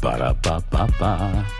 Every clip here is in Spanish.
Ba-da-ba-ba-ba.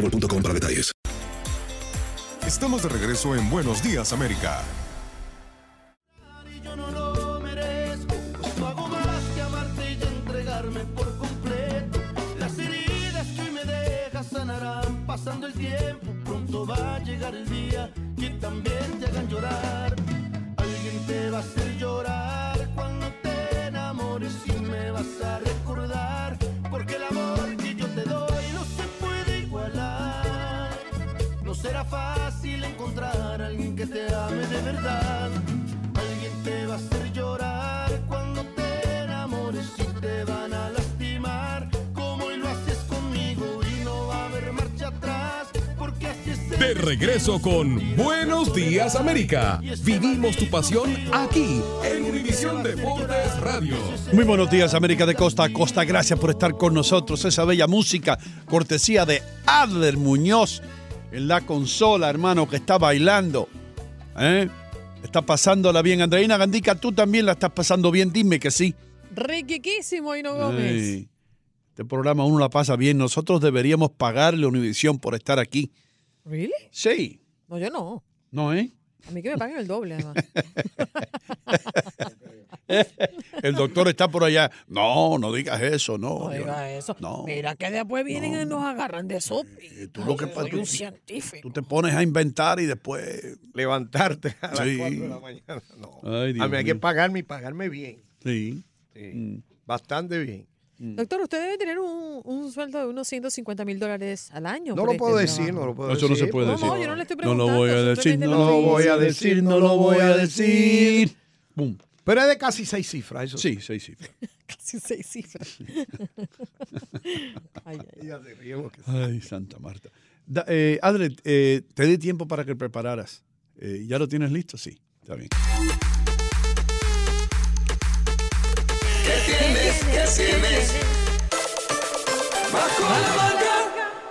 boostmobile.com para detalles. Estamos de regreso en Buenos Días, América. Yo no lo merezco, no hago más que amarte y entregarme por completo. Las heridas que hoy me dejas sanarán pasando el tiempo. Pronto va a llegar el día que también te hagan llorar. Verdad. Alguien te va a hacer llorar cuando te enamores y te van a lastimar. Como hoy lo haces conmigo y no va a haber marcha atrás. Porque así es el De regreso con Buenos Días América. Vivimos tu pasión aquí en Univisión Deportes Radio. Muy buenos días, América de Costa a Costa. Gracias por estar con nosotros. Esa bella música, cortesía de Adler Muñoz en la consola, hermano, que está bailando. ¿Eh? Está pasándola bien. Andreina Gandica, tú también la estás pasando bien. Dime que sí. Riquiquísimo, Hino Gómez. Ay, este programa uno la pasa bien. Nosotros deberíamos pagarle a Univisión por estar aquí. ¿Really? Sí. No, yo no. ¿No, eh? A mí que me paguen el doble, además. El doctor está por allá. No, no digas eso, no. No diga eso. No. Mira que después vienen y nos agarran de eso. Tú lo que soy un científico. Tú te pones a inventar y después. Levantarte a las Sí. 4 de la mañana. No. Ay, Dios a mí hay que pagarme y pagarme bien. Sí. Sí. Mm. Bastante bien. Doctor, usted debe tener un, un sueldo de unos 150 mil dólares al año. No lo este puedo decir, trabajo. no lo puedo Eso no decir. se puede No, decir. no, yo no le estoy No lo preguntando. voy a decir, no lo voy a decir, no lo voy a decir. Boom. Pero es de casi seis cifras, eso Sí, seis cifras. Casi seis cifras. Ay, ay. Ay, Santa Marta. Da- eh, Adre, eh, te di tiempo para que prepararas. Eh, ¿Ya lo tienes listo? Sí, está bien.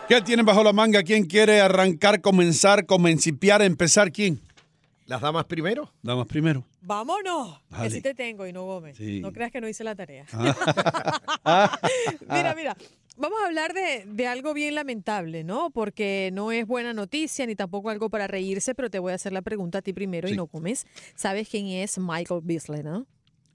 ¿Qué tienen bajo la manga? ¿Quién quiere arrancar, comenzar, comencipiar, empezar? ¿Quién? ¿Las damas primero? Damas primero. Vámonos. Que Dale. sí te tengo, Hino Gómez. Sí. No creas que no hice la tarea. Ah. Mira, mira, vamos a hablar de, de algo bien lamentable, ¿no? Porque no es buena noticia ni tampoco algo para reírse, pero te voy a hacer la pregunta a ti primero y Sí. no comes. ¿Sabes quién es Michael Beasley, no?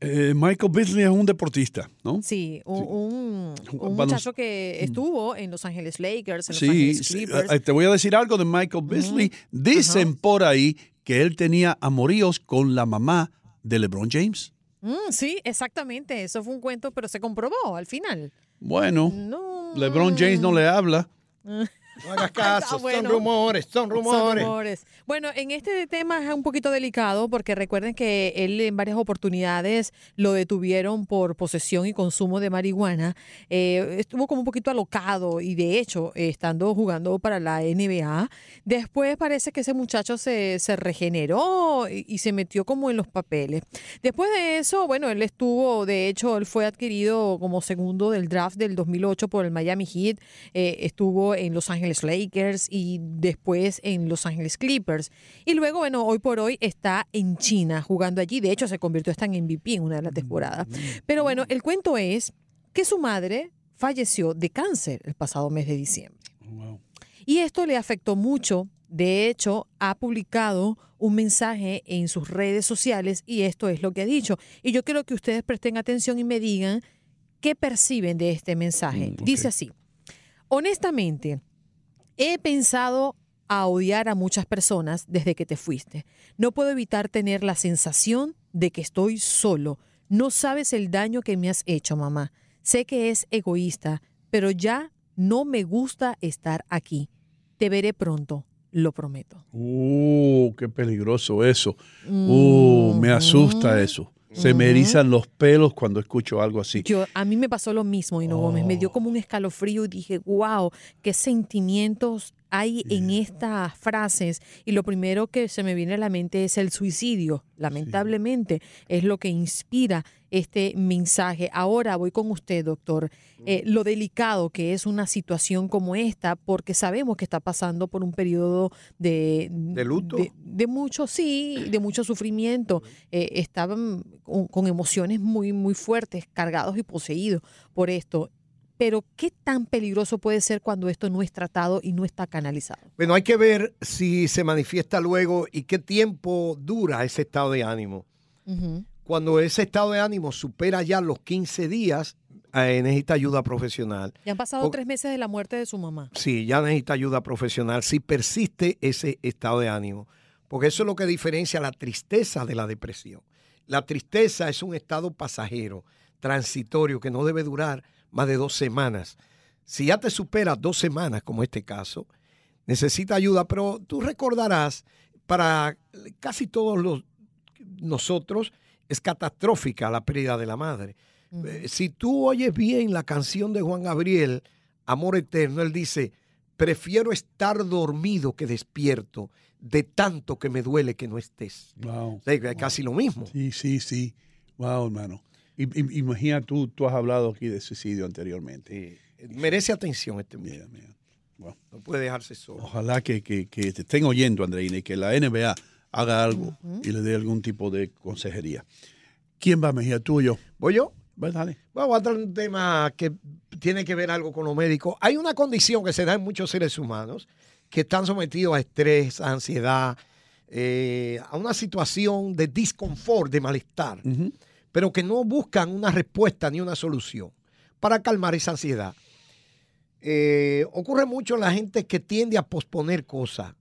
Eh, Michael Beasley es un deportista, ¿no? Sí, un, un- un Balonc- muchacho que estuvo en Los Ángeles Lakers, en Los Sí, Ángeles sí, Clippers. eh, te voy a decir algo de Michael Beasley. Dicen por ahí que él tenía amoríos con la mamá de LeBron James. Mm, sí, exactamente. Eso fue un cuento, pero se comprobó al final. Bueno, No. LeBron James no le habla. No hagas caso, Ah, bueno. son rumores, son rumores. Son rumores. Bueno, en este tema es un poquito delicado porque recuerden que él en varias oportunidades lo detuvieron por posesión y consumo de marihuana. Eh, estuvo como un poquito alocado y de hecho, eh, estando jugando para la NBA, después parece que ese muchacho se, se regeneró y, y se metió como en los papeles. Después de eso, bueno, él estuvo, de hecho, él fue adquirido como segundo del draft del 2008 por el Miami Heat, eh, estuvo en Los Ángeles Ángeles Lakers y después en Los Ángeles Clippers. Y luego, bueno, hoy por hoy está en China jugando allí. De hecho, se convirtió hasta en MVP en una de las temporadas. Pero bueno, el cuento es que su madre falleció de cáncer el pasado mes de diciembre. Y esto le afectó mucho. De hecho, ha publicado un mensaje en sus redes sociales y esto es lo que ha dicho. Y yo quiero que ustedes presten atención y me digan qué perciben de este mensaje. Dice así, honestamente, he pensado a odiar a muchas personas desde que te fuiste. No puedo evitar tener la sensación de que estoy solo. No sabes el daño que me has hecho, mamá. Sé que es egoísta, pero ya no me gusta estar aquí. Te veré pronto, lo prometo. Uh, qué peligroso eso. Uh, me asusta eso. Se me erizan los pelos cuando escucho algo así. Yo, a mí me pasó lo mismo, Hino Gómez. Me dio como un escalofrío y dije, wow, qué sentimientos hay en estas frases. Y lo primero que se me viene a la mente es el suicidio. Lamentablemente es lo que inspira este mensaje. Ahora voy con usted, doctor. Eh, lo delicado que es una situación como esta, porque sabemos que está pasando por un periodo de... ¿De luto? De, de mucho, sí, de mucho sufrimiento. Eh, estaban con, con emociones muy, muy fuertes, cargados y poseídos por esto. Pero, ¿qué tan peligroso puede ser cuando esto no es tratado y no está canalizado? Bueno, hay que ver si se manifiesta luego y qué tiempo dura ese estado de ánimo. Cuando ese estado de ánimo supera ya los 15 días, eh, necesita ayuda profesional. Ya han pasado tres meses de la muerte de su mamá. Sí, ya necesita ayuda profesional si persiste ese estado de ánimo. Porque eso es lo que diferencia la tristeza de la depresión. La tristeza es un estado pasajero, transitorio, que no debe durar más de dos semanas. Si ya te supera dos semanas, como este caso, necesita ayuda, pero tú recordarás, para casi todos los, nosotros es catastrófica la pérdida de la madre. Eh, Si tú oyes bien la canción de Juan Gabriel, Amor Eterno, él dice, prefiero estar dormido que despierto, de tanto que me duele que no estés. Wow. O sea, que es casi lo mismo. Sí, sí, sí. Wow, hermano. Imagina tú, tú has hablado aquí de suicidio anteriormente. Merece atención este muchacho. No puede dejarse solo. Ojalá que, que- que te estén oyendo, Andreina, y que la NBA haga algo y le dé algún tipo de consejería. ¿Quién va, Mejía? ¿Tú o yo? ¿Voy yo? Va, dale. Vamos a tratar un tema que tiene que ver algo con lo médico. Hay una condición que se da en muchos seres humanos que están sometidos a estrés, a ansiedad, eh, a una situación de disconfort, de malestar, pero que no buscan una respuesta ni una solución para calmar esa ansiedad. Eh, ocurre mucho en la gente que tiende a posponer cosas,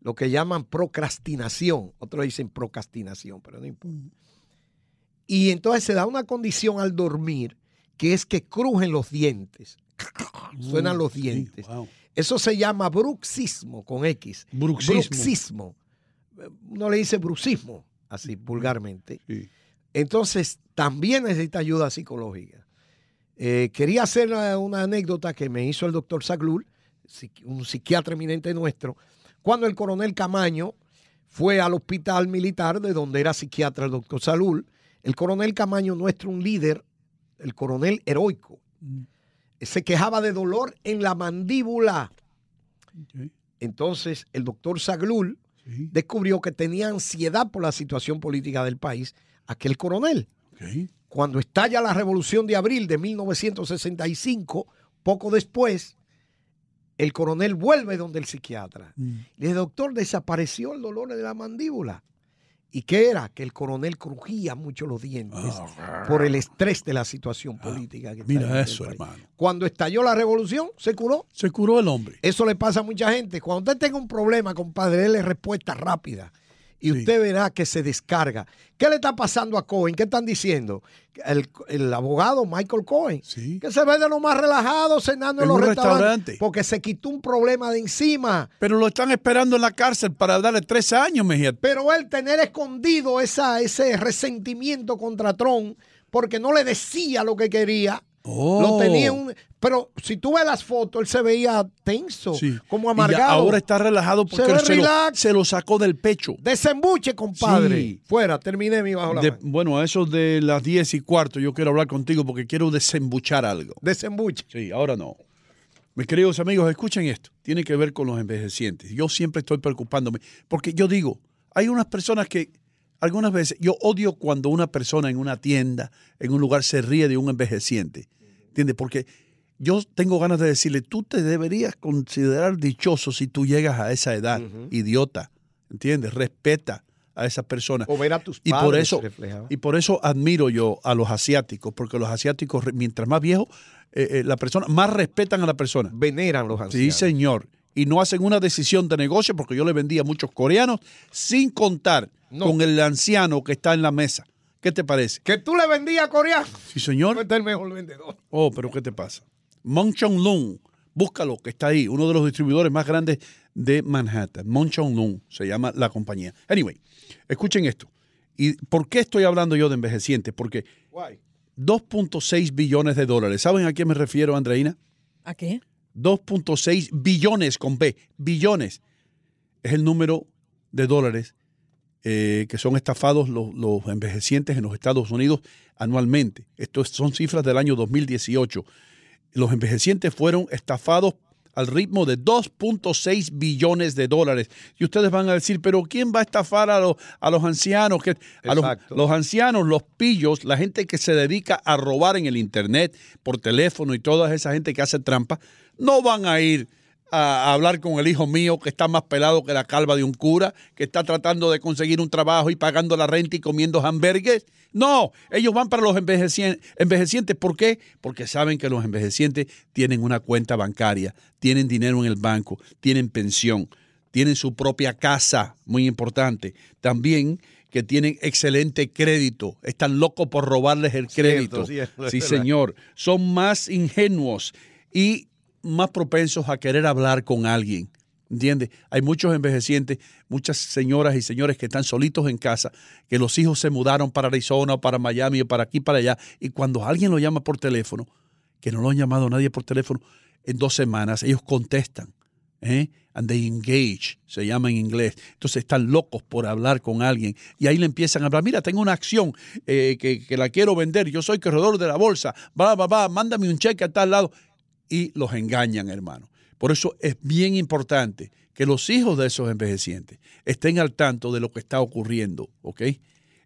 lo que llaman procrastinación. Otros dicen procrastinación, pero no importa. Y entonces se da una condición al dormir que es que crujen los dientes. Suenan los dientes. Eso se llama bruxismo con X. Bruxismo. Bruxismo. Uno le dice bruxismo, así vulgarmente. Entonces también necesita ayuda psicológica. Eh, quería hacer una, una anécdota que me hizo el doctor psiqui- un psiquiatra eminente nuestro, cuando el coronel Camaño fue al hospital militar de donde era psiquiatra el doctor Salul. El coronel Camaño, nuestro un líder, el coronel heroico, se quejaba de dolor en la mandíbula. Entonces el doctor Saglul descubrió que tenía ansiedad por la situación política del país, aquel coronel. Cuando estalla la revolución de abril de 1965, poco después, el coronel vuelve donde el psiquiatra. Le dice, doctor, desapareció el dolor de la mandíbula. ¿Y qué era? Que el coronel crujía mucho los dientes por el estrés de la situación política. que Mira el eso, hermano. Cuando estalló la revolución, se curó. Se curó el hombre. Eso le pasa a mucha gente. Cuando usted tenga un problema, compadre, déle respuesta rápida. Y usted verá que se descarga. ¿Qué le está pasando a Cohen? ¿Qué están diciendo? El, el abogado Michael Cohen. Que se ve de lo más relajado cenando en, En los restaurantes. restaurante. Porque se quitó un problema de encima. Pero lo están esperando en la cárcel para darle tres años, Mejía. Pero él tener escondido esa, ese resentimiento contra Trump porque no le decía lo que quería. Oh. Lo tenía un. Pero si tú ves las fotos, él se veía tenso, como Y ya amargado. ahora está relajado porque Se se lo, relax. se lo sacó del pecho. Desembuche, compadre. Sí. Fuera, terminé mi bajo la De- bueno, a eso de las 10 y cuarto yo quiero hablar contigo porque quiero desembuchar algo. Desembuche. Sí, ahora no. Mis queridos amigos, escuchen esto. Tiene que ver con los envejecientes. Yo siempre estoy preocupándome porque yo digo, hay unas personas que algunas veces yo odio cuando una persona en una tienda, en un lugar se ríe de un envejeciente. ¿Entiendes? Porque yo tengo ganas de decirle, tú te deberías considerar dichoso si tú llegas a esa edad, idiota. ¿Entiendes? Respeta a esa persona. O ver a tus y por padres eso y por eso admiro yo a los asiáticos, porque los asiáticos, mientras más viejos, eh, eh, la persona, más respetan a la persona. Veneran los Sí, ancianos. señor. Y no hacen una decisión de negocio, porque yo le vendí a muchos coreanos, sin contar con el anciano que está en la mesa. ¿Qué te parece? Que tú le vendías a coreano. Sí, señor. Este es el mejor vendedor. Oh, pero ¿qué te pasa? Monchong Lung, búscalo, que está ahí, uno de los distribuidores más grandes de Manhattan. Monchong Lung se llama la compañía. Anyway, escuchen esto. ¿Y por qué estoy hablando yo de envejecientes? Porque 2.6 billones de dólares. ¿Saben a qué me refiero, Andreina? ¿A qué? 2.6 billones con B, billones. Es el número de dólares eh, que son estafados los, los envejecientes en los Estados Unidos anualmente. Esto es- son cifras del año 2018. Los envejecientes fueron estafados al ritmo de 2.6 billones de dólares. Y ustedes van a decir, pero ¿quién va a estafar a los, a los ancianos? Que, a los, los ancianos, los pillos, la gente que se dedica a robar en el Internet, por teléfono y toda esa gente que hace trampa, no van a ir a, hablar con el hijo mío que está más pelado que la calva de un cura, que está tratando de conseguir un trabajo y pagando la renta y comiendo hamburgues. No, ellos van para los envejecien- envejecientes. ¿Por qué? Porque saben que los envejecientes tienen una cuenta bancaria, tienen dinero en el banco, tienen pensión, tienen su propia casa, muy importante. También que tienen excelente crédito, están locos por robarles el crédito. cierto, sí, señor. Son más ingenuos y más propensos a querer hablar con alguien. ¿Entiendes? Hay muchos envejecientes, muchas señoras y señores que están solitos en casa, que los hijos se mudaron para Arizona o para Miami o para aquí, para allá, y cuando alguien lo llama por teléfono, que no lo han llamado nadie por teléfono, en dos semanas ellos contestan. ¿eh? And they engage, se llama en inglés. Entonces están locos por hablar con alguien. Y ahí le empiezan a hablar, mira, tengo una acción eh, que, que la quiero vender, yo soy corredor de la bolsa, va, va, va, mándame un cheque a tal lado. Y los engañan, hermano. Por eso es bien importante que los hijos de esos envejecientes estén al tanto de lo que está ocurriendo, ¿ok?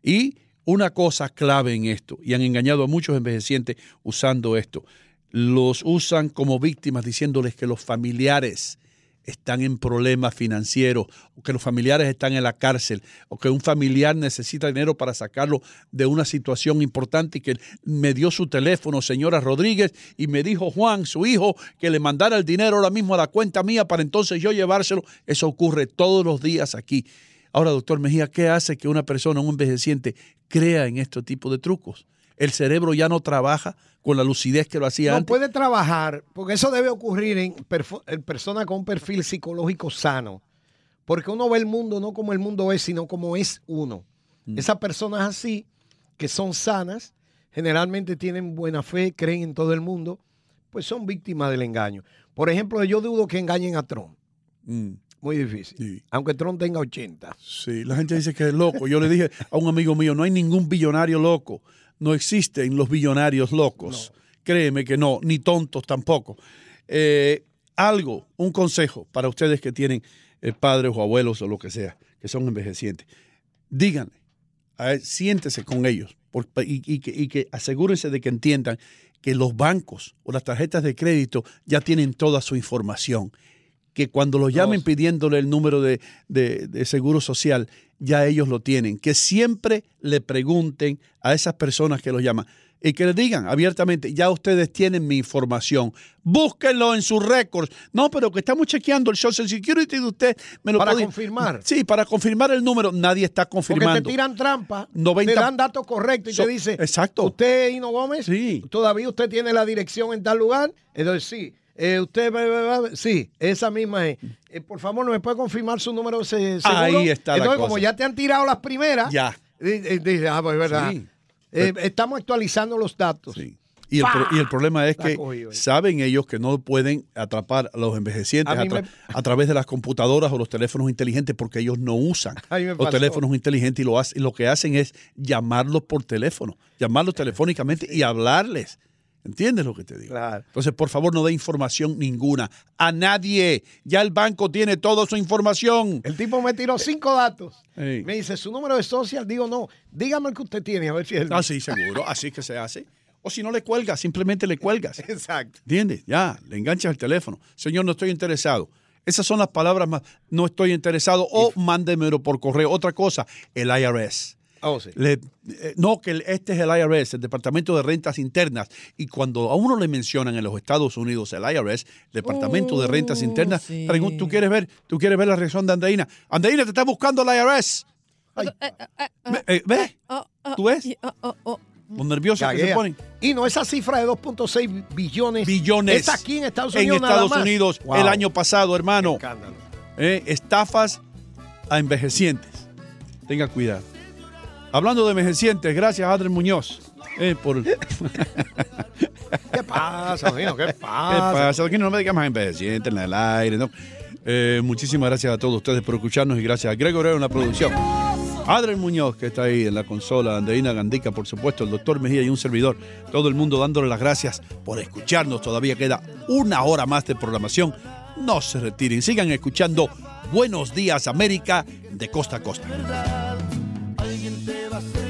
Y una cosa clave en esto, y han engañado a muchos envejecientes usando esto, los usan como víctimas diciéndoles que los familiares están en problemas financieros, o que los familiares están en la cárcel, o que un familiar necesita dinero para sacarlo de una situación importante y que me dio su teléfono, señora Rodríguez, y me dijo Juan, su hijo, que le mandara el dinero ahora mismo a la cuenta mía para entonces yo llevárselo. Eso ocurre todos los días aquí. Ahora, doctor Mejía, ¿qué hace que una persona, un envejeciente, crea en este tipo de trucos? El cerebro ya no trabaja con la lucidez que lo hacía No antes. puede trabajar, porque eso debe ocurrir en, personas con un perfil psicológico sano. Porque uno ve el mundo no como el mundo es, sino como es uno. Mm. Esas personas así, que son sanas, generalmente tienen buena fe, creen en todo el mundo, pues son víctimas del engaño. Por ejemplo, yo dudo que engañen a Trump. Mm. Muy difícil. Aunque Trump tenga 80. Sí, la gente dice que es loco. Yo le dije a un amigo mío, no hay ningún billonario loco. No existen los billonarios locos. Créeme que no, ni tontos tampoco. Eh, algo, un consejo para ustedes que tienen eh, padres o abuelos o lo que sea, que son envejecientes. Díganle, ver, siéntese con ellos por- y, y que, y que asegúrense de que entiendan que los bancos o las tarjetas de crédito ya tienen toda su información que cuando lo llamen pidiéndole el número de, de- de seguro social, ya ellos lo tienen. Que siempre le pregunten a esas personas que los llaman y que le digan abiertamente, ya ustedes tienen mi información, búsquenlo en sus récords. No, pero que estamos chequeando el Social Security de usted. Me lo Para puede- confirmar. Sí, para confirmar el número. Nadie está Porque confirmando. te tiran trampa, 90 te dan datos correctos y So- te dice, exacto. ¿usted Hino Gómez? Sí. ¿Todavía usted tiene la dirección en tal lugar? Entonces, sí. Eh, usted, va- va- va- sí, esa misma es. Eh, por favor, ¿no me puede confirmar su número seguro? Ahí está la Entonces, cosa. como ya te han tirado las primeras, Ya. di- di- dice, ah, pues es verdad. Sí. Eh, estamos actualizando los datos. Y el, pro- y el problema es que cogido saben ellos que no pueden atrapar a los envejecientes A a, mí tra- me- a través de las computadoras o los teléfonos inteligentes porque ellos no usan los pasó. teléfonos inteligentes y lo, hace- y lo que hacen es llamarlos por teléfono, llamarlos telefónicamente y hablarles. ¿Entiendes lo que te digo? Claro. Entonces, por favor, no dé información ninguna. A nadie. Ya el banco tiene toda su información. El tipo me tiró cinco datos. Me dice, ¿su número de social? Digo, no. Dígame el que usted tiene, a ver si es el Ah, sí, seguro. Así que se hace. O si no le cuelgas, simplemente le cuelgas. Exacto. ¿Entiendes? Ya, le enganchas el teléfono. Señor, no estoy interesado. Esas son las palabras más. No estoy interesado. O mándemelo por correo. Otra cosa, el IRS. Oh, sí. Le- eh, no, que este es el IRS, el Departamento de Rentas Internas. Y cuando a uno le mencionan en los Estados Unidos el IRS, el Departamento de Rentas Internas, sí. ¿tú quieres ver? ¿Tú quieres ver la reacción de Andreina? Andreina, te está buscando el IRS. Ve- eh, ¿Ves? ¿Tú ves? Los nerviosos que se ponen. Y no, esa cifra de 2.6 billones. Billones. Es aquí en Estados En Unidos. nada Estados más. Unidos Wow. el año pasado, hermano. Escándalo. Eh, estafas a envejecientes. Tenga cuidado. Hablando de envejecientes, gracias a Adrián Muñoz. eh, por... ¿Qué ¿Qué pasa, Dino? ¿Qué pasa? pasa? Aquí no me digas más envejecientes en el aire, ¿no? Eh, muchísimas gracias a todos ustedes por escucharnos y gracias a Gregorio en la producción. Adrián Muñoz, que está ahí en la consola, Andreina Gandica, por supuesto, el doctor Mejía y un servidor. Todo el mundo dándole las gracias por escucharnos. Todavía queda una hora más de programación. No se retiren, sigan escuchando Buenos Días América de costa a costa. Alguien